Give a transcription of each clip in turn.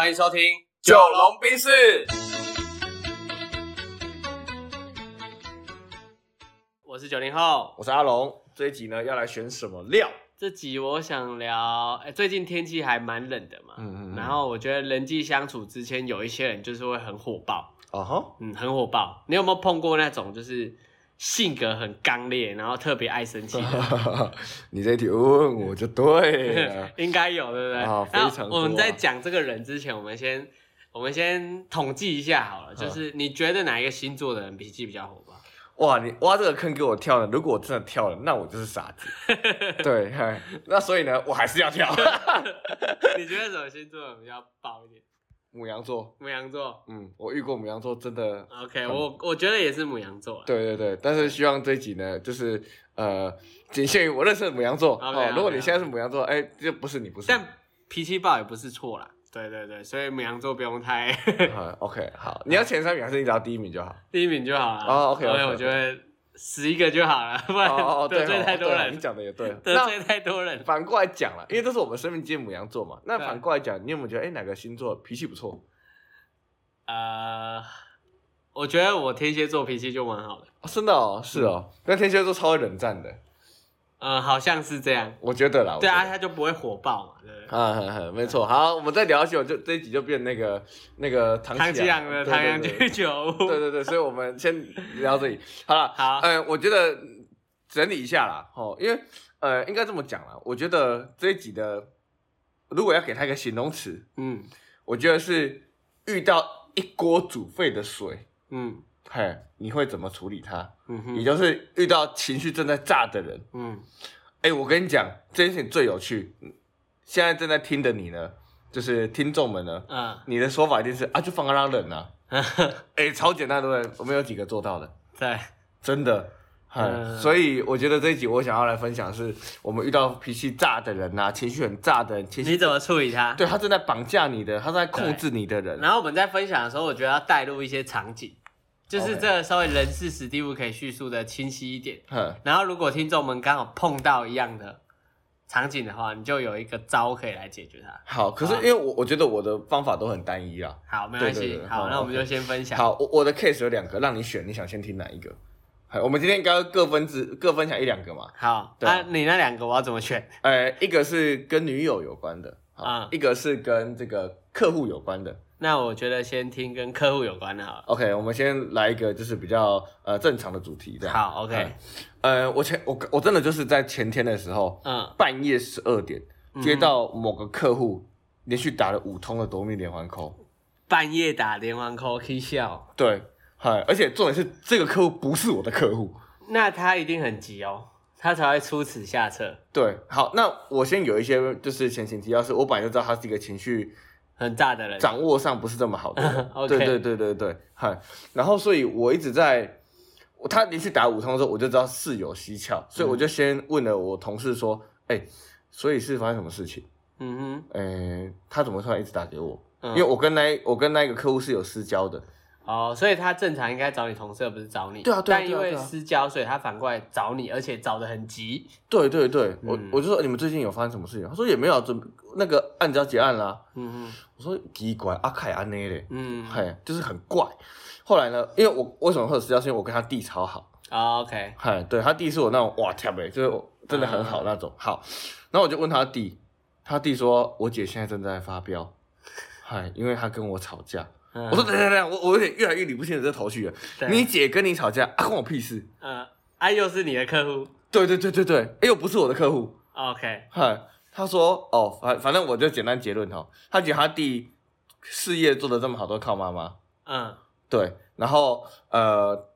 欢迎收听《九龙冰室，我是九零后。我是阿龙。这一集呢，要来选什么料？这集我想聊，哎、最近天气还蛮冷的嘛，嗯嗯嗯然后我觉得人际相处之间，有一些人就是会很火爆，哦哈，嗯，很火爆。你有没有碰过那种就是性格很刚烈，然后特别爱生气的？你这题问我就对了。应该有，对不对？啊非那常啊我们在讲这个人之前，我们先我们先统计一下好了，就是你觉得哪一个星座的人脾气比较火爆？哇，你挖这个坑给我跳了。如果我真的跳了，那我就是傻子。对，嗨，那所以呢，我还是要跳。你觉得什么星座比较爆一点？母羊座，母羊座。嗯，我遇过母羊座，真的，OK，我我觉得也是母羊座啦。对对对。但是希望这一集呢，就是呃，仅限于我认识的母羊座。OK，哦，如果 OK，你现在是母羊座，哎，这不是你，不是你。但脾气暴也不是错啦。对对对，所以母羊座不用太好，OK，好，你要前三名还是你只要第一名就好？第一名就好了。哦，OK，OK，OK 所以我觉得十一个就好了，不然得罪哦太多人你，讲的也对。得那罪太多人。反过来讲了，因为这是我们生命界母羊座嘛。那反过来讲，你有没有觉得，哎，哪个星座脾气不错？呃，我觉得我天蝎座脾气就蛮好的。哦真的哦，是哦。那天蝎座超会冷战的，嗯，好像是这样。我觉得啦。对啊，他就不会火爆嘛，对不对？啊，呵呵没错。好，我们再聊下去，我就这一集就变那个那个唐唐吉阳的唐阳对居酒屋。对对对，所以我们先聊这里。好了，好呃，我觉得整理一下啦，哦，因为呃，应该这么讲啦，我觉得这一集的，如果要给他一个形容词，嗯我觉得是遇到一锅煮沸的水，嗯嘿，你会怎么处理它？也嗯哼就是遇到情绪正在炸的人，嗯，哎，我跟你讲，这件事情最有趣。现在正在听的你呢，就是听众们呢，嗯你的说法一定是啊，就放他让他冷啊，哎，超简单，对不对？我们有几个做到的，对，真的。嗨，嗯所以我觉得这一集我想要来分享是，我们遇到脾气炸的人呐、情绪很炸的人，情绪你怎么处理他？对他正在绑架你的，他正在控制你的人。然后我们在分享的时候，我觉得要带入一些场景，就是这个稍微人事史蒂夫可以叙述的清晰一点。哼，然后如果听众们刚好碰到一样的场景的话，你就有一个招可以来解决它。好，可是因为我我觉得我的方法都很单一啊。好，没关系。好，那我们就先分享。好，我我的 case 有两个，让你选，你想先听哪一个？好，我们今天应该各分支各分享一两个嘛。好，对那、你那两个我要怎么选？呃，一个是跟女友有关的，好啊一个是跟这个客户有关的。那我觉得先听跟客户有关的好了。OK，我们先来一个就是比较呃正常的主题，这样。好，OK，嗯呃，我前我我真的就是在前天的时候，嗯，半夜十二点接到某个客户连续打了五通的夺命连环 call，半夜打连环 call 可以笑，对，嗨，而且重点是这个客户不是我的客户，那他一定很急哦，他才会出此下策，对，好，那我先有一些就是前情提要，是我本来就知道他是一个情绪很炸的人。掌握上不是这么好的 对对对对对，嗨，然后所以我一直在，他连续打五通的时候，我就知道事有蹊跷，所以我就先问了我同事说，哎、所以是发生什么事情？嗯哼，哎、欸、他怎么突然一直打给我？哼，因为我跟那我跟那个客户是有私交的，哦，所以他正常应该找你同事，而不是找你。对啊对啊但因为私交，所以他反过来找你，而且找的很急。对对对，我嗯我就说你们最近有发生什么事情？他说也没有啊，准那个案子要结案啦。嗯嗯我说奇怪，阿凯阿内嘞，嗯嗯嘿，就是很怪。后来呢，因为我为什么会有私交，是因为我跟他弟超好，哦，OK，嗨，对他弟是我那种哇跳呗，就是真的很好那种。好，然后我就问他弟，他弟说我姐现在正在发飙，嗨，因为他跟我吵架。嗯我说等等下，我我有点越来越理不清楚这头绪了。你姐跟你吵架啊，关我屁事。嗯，啊，又是你的客户对对对对对，哎又不是我的客户。，OK，嗨，他说哦，反反正我就简单结论哈，他觉得他弟事业做的这么好，都靠妈妈。嗯对，然后呃，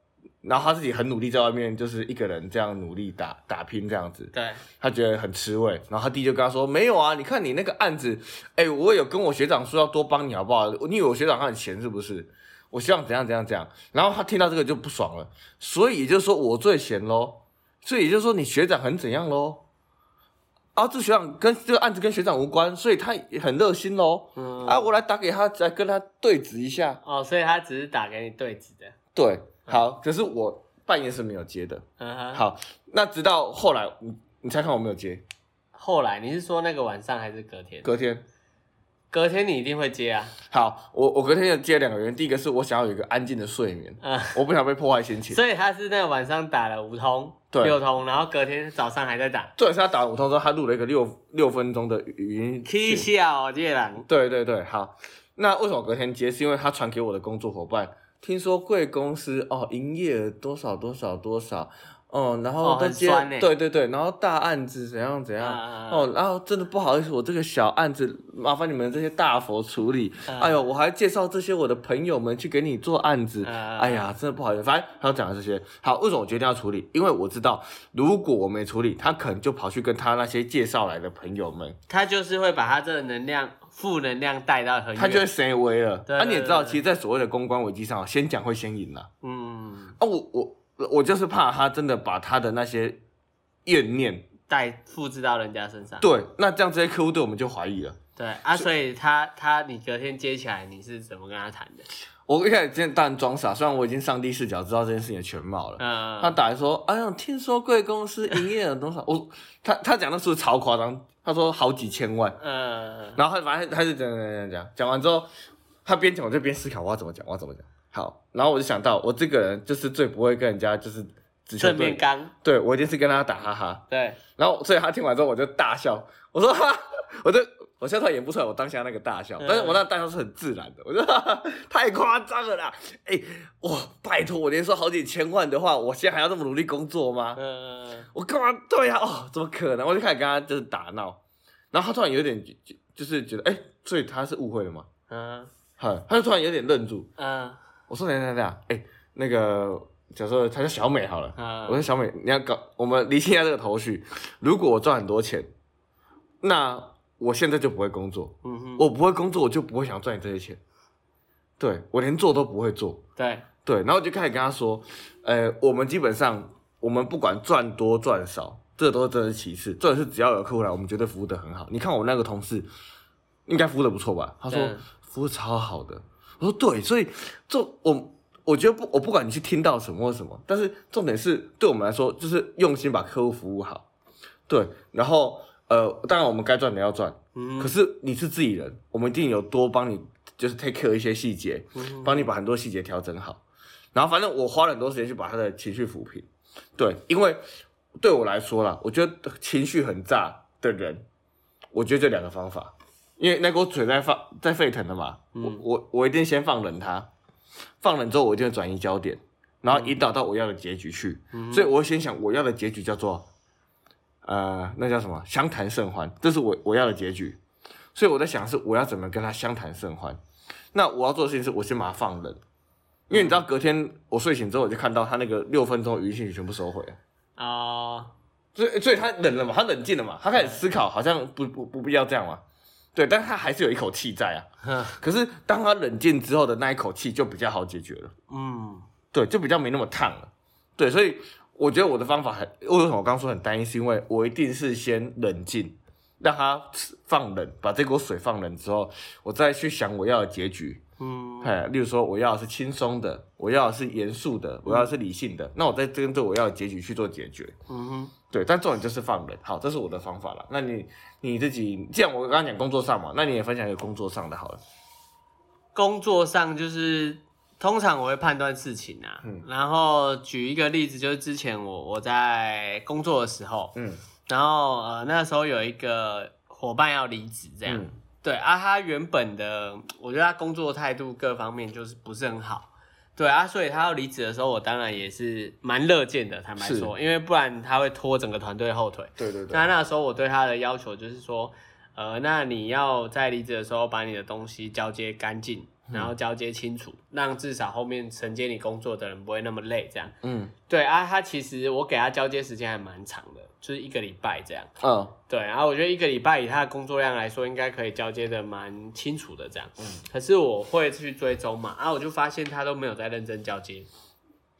然后他自己很努力，在外面就是一个人这样努力打打拼这样子，对，他觉得很吃味。然后他弟就跟他说：“没有啊，你看你那个案子，哎，我有跟我学长说要多帮你好不好？你以为我学长很闲是不是？我希望怎样怎样怎样。”然后他听到这个就不爽了，所以也就是说我最闲喽，所以也就是说你学长很怎样喽。啊，这学长跟这个案子跟学长无关，所以他也很热心喽。嗯，啊，我来打给他，来跟他对质一下。哦，所以他只是打给你对质的，对，好，可是我半夜是没有接的。嗯哼。好，那直到后来，你你猜看我没有接，后来你是说那个晚上还是隔天？隔天，隔天你一定会接啊。好，我我隔天就接两个原因，第一个是我想要有一个安静的睡眠，嗯，我不想被破坏心情。所以他是那个晚上打了五通、对六通，然后隔天早上还在打。重点是他打了五通之后，他录了一个六六分钟的语音 K 讯。笑夜郎，对对对，好。那为什么隔天接？是因为他传给我的工作伙伴，听说贵公司哦，营业额多少多少多少，哦，然后对对对，然后大案子怎样怎样，啊哦，然后真的不好意思，我这个小案子麻烦你们这些大佛处理。啊哎呦，我还介绍这些我的朋友们去给你做案子。啊哎呀，真的不好意思，反正他讲的这些。好，为什么我决定要处理？因为我知道，如果我没处理，他可能就跑去跟他那些介绍来的朋友们，他就是会把他这个能量、负能量带到很远。他就会升威了。对啊，你也知道，其实，在所谓的公关危机上，先讲会先赢了。嗯，啊，我我我就是怕他真的把他的那些怨念，带复制到人家身上。对，那这样这些客户对我们就怀疑了。对啊，所以他他你隔天接起来，你是怎么跟他谈的？我一开始今天当然装傻，虽然我已经上帝视角知道这件事情的全貌了。嗯，他打来说：“哎呀，听说贵公司营业额多少？” 我他他讲的数字超夸张，他说好几千万。嗯然后他反正他就讲讲讲讲，讲完之后，他边讲我就边思考我要怎么讲，我要怎么讲。好，然后我就想到，我这个人就是最不会跟人家就是直球正面对，刚对我一定是跟他打哈哈。对，然后所以他听完之后我就大笑，我说哈，我就我现在演不出来我当下那个大笑，嗯但是我那个大笑是很自然的，我就哈 哈太夸张了啦！哎、哇，拜托我连说好几千万的话，我现在还要这么努力工作吗？嗯我干嘛？对呀、哦，怎么可能？我就开始跟他就是打闹，然后他突然有点就就就是觉得，哎、所以他是误会了吗？嗯哼，他就突然有点愣住。嗯我说等等一下，哎、那个假设他叫小美好了，嗯，我说小美，你要搞，我们理清一下这个头绪。如果我赚很多钱，那我现在就不会工作，嗯哼，我不会工作，我就不会想赚你这些钱。对我连做都不会做，对，对，然后我就开始跟他说，呃，我们基本上我们不管赚多赚少，这都是真的是其次，重点是只要有客户来，我们绝对服务的很好。你看我那个同事，应该服务的不错吧？他说服务超好的。我说对，所以这我我觉得不，我不管你去听到什么或什么，但是重点是对我们来说，就是用心把客户服务好。对，然后呃，当然我们该赚的要赚，嗯可是你是自己人，我们一定有多帮你，就是 take care 一些细节，嗯帮你把很多细节调整好。然后反正我花了很多时间去把他的情绪抚平。对，因为对我来说啦，我觉得情绪很炸的人，我觉得这两个方法，因为那锅水在放在沸腾的嘛，我我我一定先放冷他，放冷之后我一定会转移焦点，然后引导到我要的结局去。所以我会先想我要的结局叫做，呃，那叫什么？相谈甚欢，这是我我要的结局。所以我在想是我要怎么跟他相谈甚欢。那我要做的事情是我先把它放冷，因为你知道隔天我睡醒之后我就看到他那个六分钟的语音信息全部收回了。哦，所以，所以他冷了嘛，他冷静了嘛，他开始思考，好像不不不必要这样嘛，对，但是他还是有一口气在啊。哼 可是当他冷静之后的那一口气就比较好解决了，嗯对，就比较没那么烫了，对，所以我觉得我的方法很，为什么我刚刚说很单一，是因为我一定是先冷静，让他放冷，把这锅水放冷之后，我再去想我要的结局，嗯哎，例如说我要的是轻松的，我要的是严肃的，我要的是理性的，那我再针对我要的结局去做解决。嗯哼，对，但重点就是放冷。好，这是我的方法了。那你你自己，既然我刚刚讲工作上嘛，那你也分享一个工作上的好了。工作上就是通常我会判断事情啊，嗯。然后举一个例子，就是之前我我在工作的时候，嗯。然后呃那时候有一个伙伴要离职，这样，嗯。对啊，他原本的我觉得他工作态度各方面就是不是很好。对啊，所以他要离职的时候，我当然也是蛮乐见的，坦白说，因为不然他会拖整个团队后腿。对对对，那那时候我对他的要求就是说，呃，那你要在离职的时候把你的东西交接干净，然后交接清楚，让至少后面承接你工作的人不会那么累。这样，嗯对啊，他其实我给他交接时间还蛮长的，就是一个礼拜这样。嗯对，然后我觉得一个礼拜以他的工作量来说，应该可以交接的蛮清楚的这样。嗯，可是我会去追踪嘛，啊，我就发现他都没有在认真交接，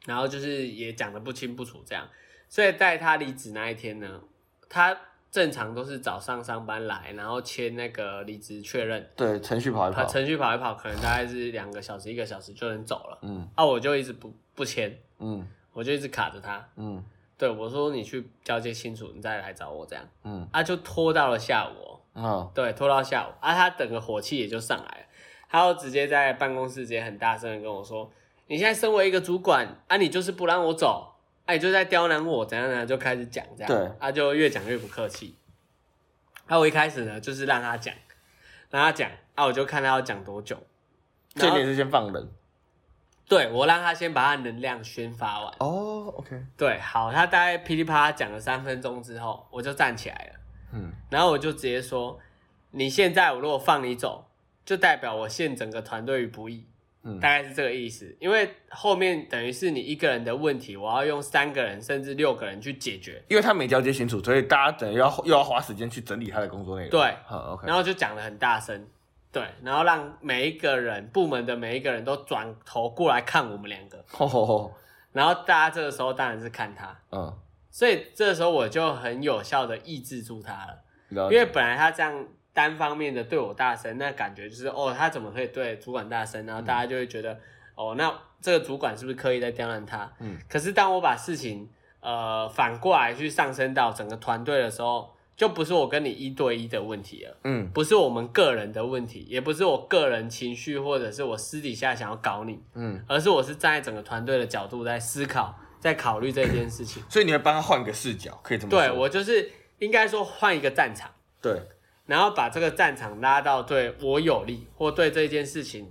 然后就是也讲的不清不楚这样。所以在他离职那一天呢，他正常都是早上上班来，然后签那个离职确认，对，程序跑一跑。跑。程序跑一跑，可能大概是两个小时、一个小时就能走了。嗯。啊，我就一直不不签，嗯。我就一直卡着他。嗯。对我说：“你去交接清楚，你再来找我这样。”嗯。啊，就拖到了下午哦，啊，对，拖到下午，啊，他整个火气也就上来了，他就直接在办公室直接很大声的跟我说：“你现在身为一个主管，啊，你就是不让我走，啊，你就在刁难我，怎样怎样，就开始讲这样，对啊，就越讲越不客气。啊，我一开始呢就是让他讲，让他讲，啊，我就看他要讲多久，然后这点是先放人。对我让他先把他能量宣发完。哦，OK，对，好，他大概噼里啪啦讲了三分钟之后，我就站起来了，嗯，然后我就直接说：“你现在我如果放你走，就代表我陷整个团队于不义。”嗯大概是这个意思。因为后面等于是你一个人的问题，我要用三个人甚至六个人去解决。因为他没交接清楚，所以大家等于要又要花时间去整理他的工作内容。对，好，OK，然后就讲的很大声，对，然后让每一个人部门的每一个人都转头过来看我们两个，吼吼吼，然后大家这个时候当然是看他，嗯，所以这个时候我就很有效的抑制住他了。了因为本来他这样单方面的对我大声，那感觉就是哦，他怎么可以对主管大声？然后大家就会觉得、哦，那这个主管是不是刻意在刁难他？嗯。可是当我把事情呃反过来去上升到整个团队的时候，就不是我跟你一对一的问题了，嗯不是我们个人的问题，也不是我个人情绪或者是我私底下想要搞你，嗯，而是我是站在整个团队的角度在思考，在考虑这件事情。所以你会帮他换个视角，可以这么说。对我就是应该说换一个战场。对，然后把这个战场拉到对我有利或对这件事情，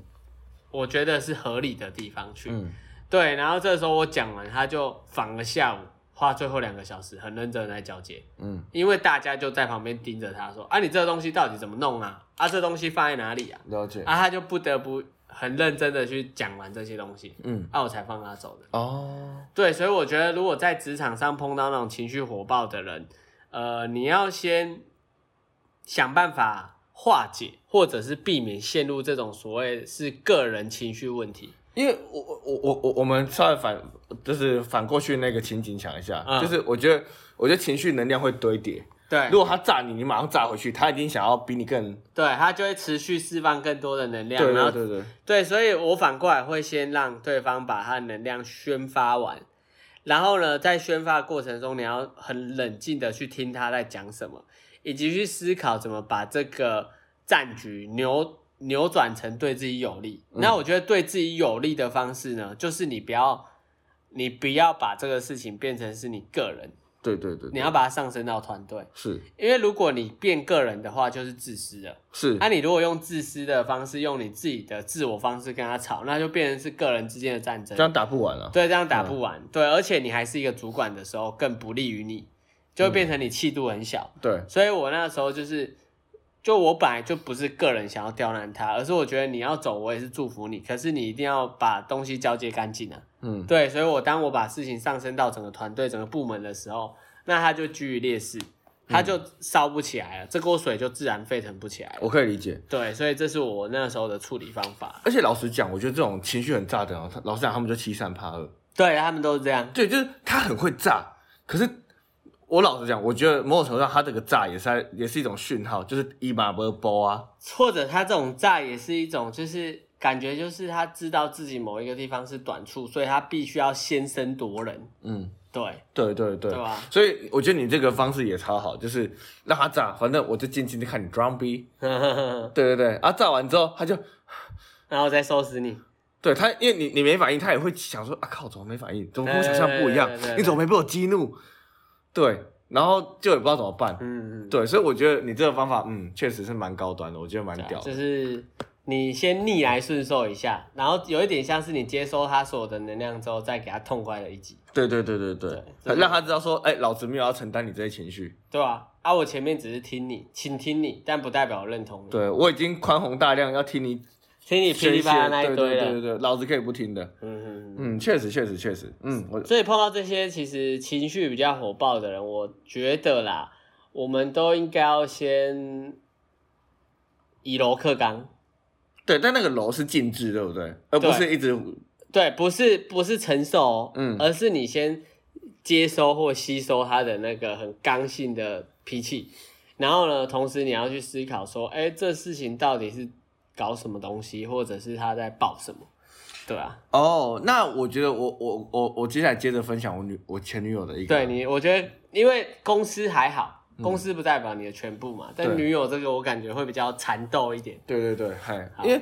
我觉得是合理的地方去。嗯对，然后这时候我讲完，他就反而下午花最后两个小时很认真来交接，嗯因为大家就在旁边盯着他说：“啊，你这个东西到底怎么弄啊？啊，这东西放在哪里啊？”了解。啊，他就不得不很认真的去讲完这些东西，嗯啊，我才放他走的。哦，对，所以我觉得如果在职场上碰到那种情绪火爆的人，呃，你要先想办法化解，或者是避免陷入这种所谓是个人情绪问题。因为我我我我我我们稍微反就是反过去那个情景想一下，嗯。就是我觉得我觉得情绪能量会堆叠，对。如果他炸你，你马上炸回去，他已经想要比你更对，他就会持续释放更多的能量，对对对，对，所以我反过来会先让对方把他的能量宣发完，然后呢，在宣发过程中，你要很冷静的去听他在讲什么，以及去思考怎么把这个战局扭扭转成对自己有利。那我觉得对自己有利的方式呢，就是你不要你不要把这个事情变成是你个人，对对对，你要把它上升到团队，是因为如果你变个人的话，就是自私的。是那、你如果用自私的方式，用你自己的自我方式跟他吵，那就变成是个人之间的战争这。样打不完了。对，这样打不完。对，而且你还是一个主管的时候，更不利于你，就会变成你气度很小。对，所以我那时候就是，就我本来就不是个人想要刁难他，而是我觉得你要走，我也是祝福你。可是你一定要把东西交接干净啊。嗯对，所以我当我把事情上升到整个团队、整个部门的时候，那他就居于劣势，他就烧不起来了，这锅水就自然沸腾不起来了。我可以理解。对，所以这是我那时候的处理方法。而且老实讲，我觉得这种情绪很炸的人，老实讲，他们就欺善怕恶。对他们都是这样。对，就是他很会炸，可是我老实讲，我觉得某种程度上，他这个炸也是在也是一种讯号，就是一马不波啊。或者他这种炸也是一种，就是感觉就是他知道自己某一个地方是短处，所以他必须要先声夺人。嗯，对，对对对，对吧？所以我觉得你这个方式也超好，就是让他炸，反正我就静静的看你 drum B。对对对，啊，炸完之后他就然后再收拾你。对他，因为你你没反应，他也会想说啊靠，怎么没反应？怎么跟我想象不一样对对对对？你怎么没被我激怒？对，然后就也不知道怎么办。嗯嗯，对，所以我觉得你这个方法，嗯，确实是蛮高端的，我觉得蛮屌的。就是你先逆来顺受一下，然后有一点像是你接收他所有的能量之后，再给他痛快的一击，对对对对对对，让他知道说，哎、老子没有要承担你这些情绪。对啊？啊，我前面只是听你，倾听你，但不代表我认同你。对我已经宽宏大量，要听你听你噼里，啪啦那一对堆了。对对对对，老子可以不听的。嗯嗯嗯。嗯，确实确实确实，嗯，我所以碰到这些其实情绪比较火爆的人，我觉得啦，我们都应该要先以柔克刚。对，但那个柔是静置，对不对？而不是一直对，不是不是承受哦，嗯而是你先接收或吸收他的那个很刚性的脾气，然后呢，同时你要去思考说，哎，这事情到底是搞什么东西，或者是他在爆什么，对啊，哦。那我觉得我我我我接下来接着分享我女我前女友的一个，对你，我觉得因为公司还好，公司不代表你的全部嘛。但女友这个我感觉会比较缠斗一点。对对对，嗨，因为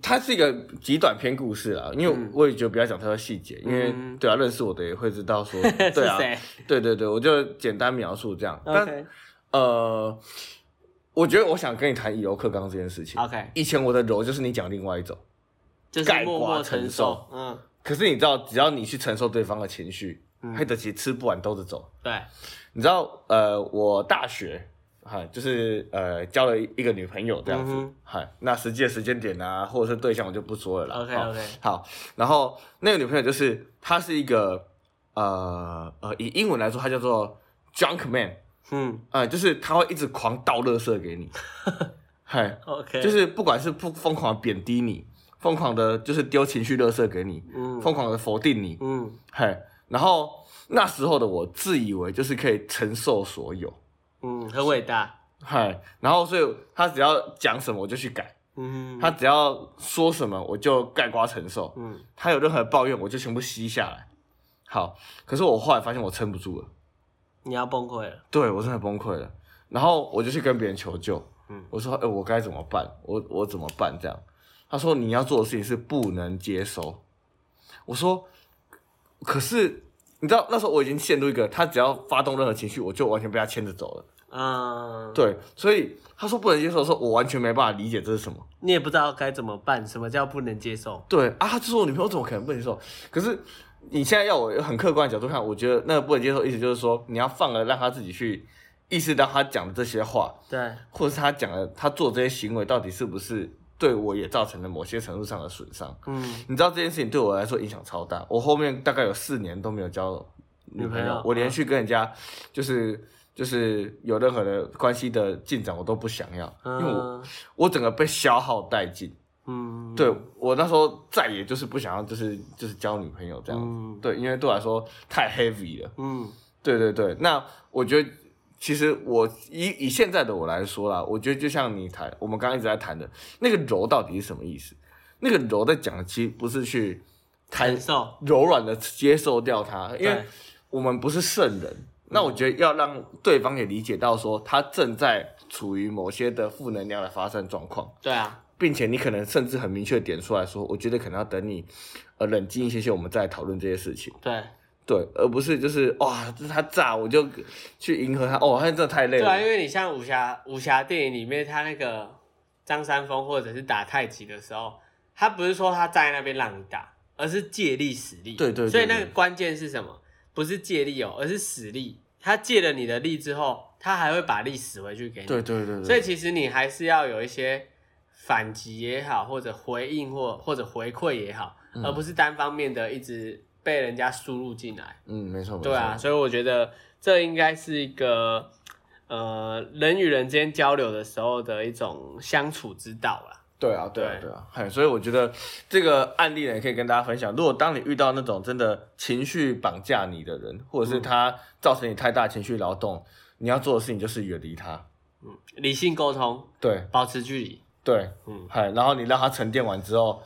它是一个极短篇故事啊，因为我也觉得不要讲太多细节，因为嗯对啊，认识我的也会知道说，对啊，对对对，我就简单描述这样。但呃，我觉得我想跟你谈以柔克刚这件事情。OK，以前我的柔就是你讲另外一种，就是默默承承受。受。嗯，可是你知道，只要你去承受对方的情绪，黑德奇吃不完兜着走。对，你知道，呃，我大学，哈，就是呃交了一个女朋友这样子嗨、那实际的时间点啊，或者是对象我就不说了。啦。OK 好 OK，好，然后那个女朋友就是她是一个呃呃，以英文来说，她叫做 junk man，嗯。呃，就是她会一直狂倒垃圾给你，嗨，，OK，就是不管是不疯狂贬低你，疯狂的就是丢情绪垃圾给你，嗯。疯狂的否定你，嗯。嘿，然后那时候的我自以为就是可以承受所有，嗯，很伟大。嗨，然后所以他只要讲什么我就去改，嗯。他只要说什么我就盖瓜承受，嗯。他有任何抱怨我就全部吸下来。好，可是我后来发现我撑不住了，你要崩溃了。对我真的崩溃了，然后我就去跟别人求救，嗯。我说，哎、我该怎么办？我我怎么办？这样，他说你要做的事情是不能接收。我说，可是你知道那时候我已经陷入一个，他只要发动任何情绪，我就完全被他牵着走了。嗯，对，所以他说不能接受的时候，我完全没办法理解这是什么。你也不知道该怎么办。什么叫不能接受？对啊，他就说我女朋友怎么可能不能接受？可是你现在要我很客观的角度看，我觉得那个不能接受，意思就是说你要放了让他自己去意识到他讲的这些话，对，或者是他讲的他做这些行为到底是不是对我也造成了某些程度上的损伤。嗯你知道这件事情对我来说影响超大，我后面大概有四年都没有交女朋友，我连续跟人家就是。就是有任何的关系的进展，我都不想要，因为我嗯我整个被消耗殆尽。嗯，对我那时候再也就是不想要，就是就是交女朋友这样子。嗯对，因为对我来说太 heavy 了。嗯对对对，那我觉得其实我以以现在的我来说啦，我觉得就像你谈，我们刚刚一直在谈的那个柔到底是什么意思？那个柔在讲的其实不是去承受。柔软的接受掉它，因为我们不是圣人。那我觉得要让对方也理解到说，他正在处于某些的负能量的发生状况。对啊，并且你可能甚至很明确点出来说，我觉得可能要等你，呃，冷静一些些，我们再讨论这些事情。对对，而不是就是哇，这是他炸，我就去迎合他。哦，他真的太累了对啊，因为你像武侠武侠电影里面，他那个张三丰或者是打太极的时候，他不是说他站在那边让你打，而是借力使力。对对对所以那个对关键是什么？不是借力哦，而是使力。他借了你的力之后，他还会把力使回去给你。对对对对，所以其实你还是要有一些反击也好，或者回应或或者回馈也好，嗯而不是单方面的一直被人家输入进来。嗯，没错没错。对啊，所以我觉得这应该是一个呃人与人之间交流的时候的一种相处之道啦。对啊，对啊，对对啊，嗨，所以我觉得这个案例呢，也可以跟大家分享。如果当你遇到那种真的情绪绑架你的人，或者是他造成你太大情绪劳动，你要做的事情就是远离他。嗯理性沟通，对保持距离。对，嗯嗨，然后你让他沉淀完之后，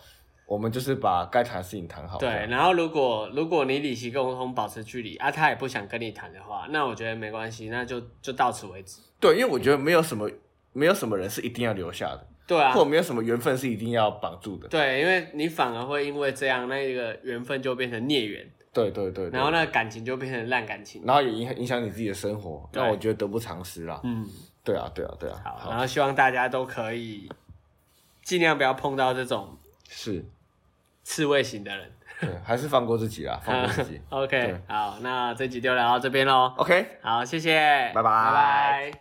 我们就是把该谈的事情谈好。对，然后如果如果你理性沟通，保持距离啊，他也不想跟你谈的话，那我觉得没关系，那就就到此为止。对，因为我觉得没有什么没有什么人是一定要留下的，对啊或，者没有什么缘分是一定要绑住的。对，因为你反而会因为这样，那个缘分就变成孽缘，对对对对然后那个感情就变成烂感情。然后也影响影响你自己的生活，对那我觉得得不偿失啦。嗯，对啊，对啊，对啊。好，然后希望大家都可以尽量不要碰到这种是，刺猬型的人。对，还是放过自己啦，放过自己。OK，好，那这集就聊到这边喽。OK。好，谢谢，拜拜拜拜。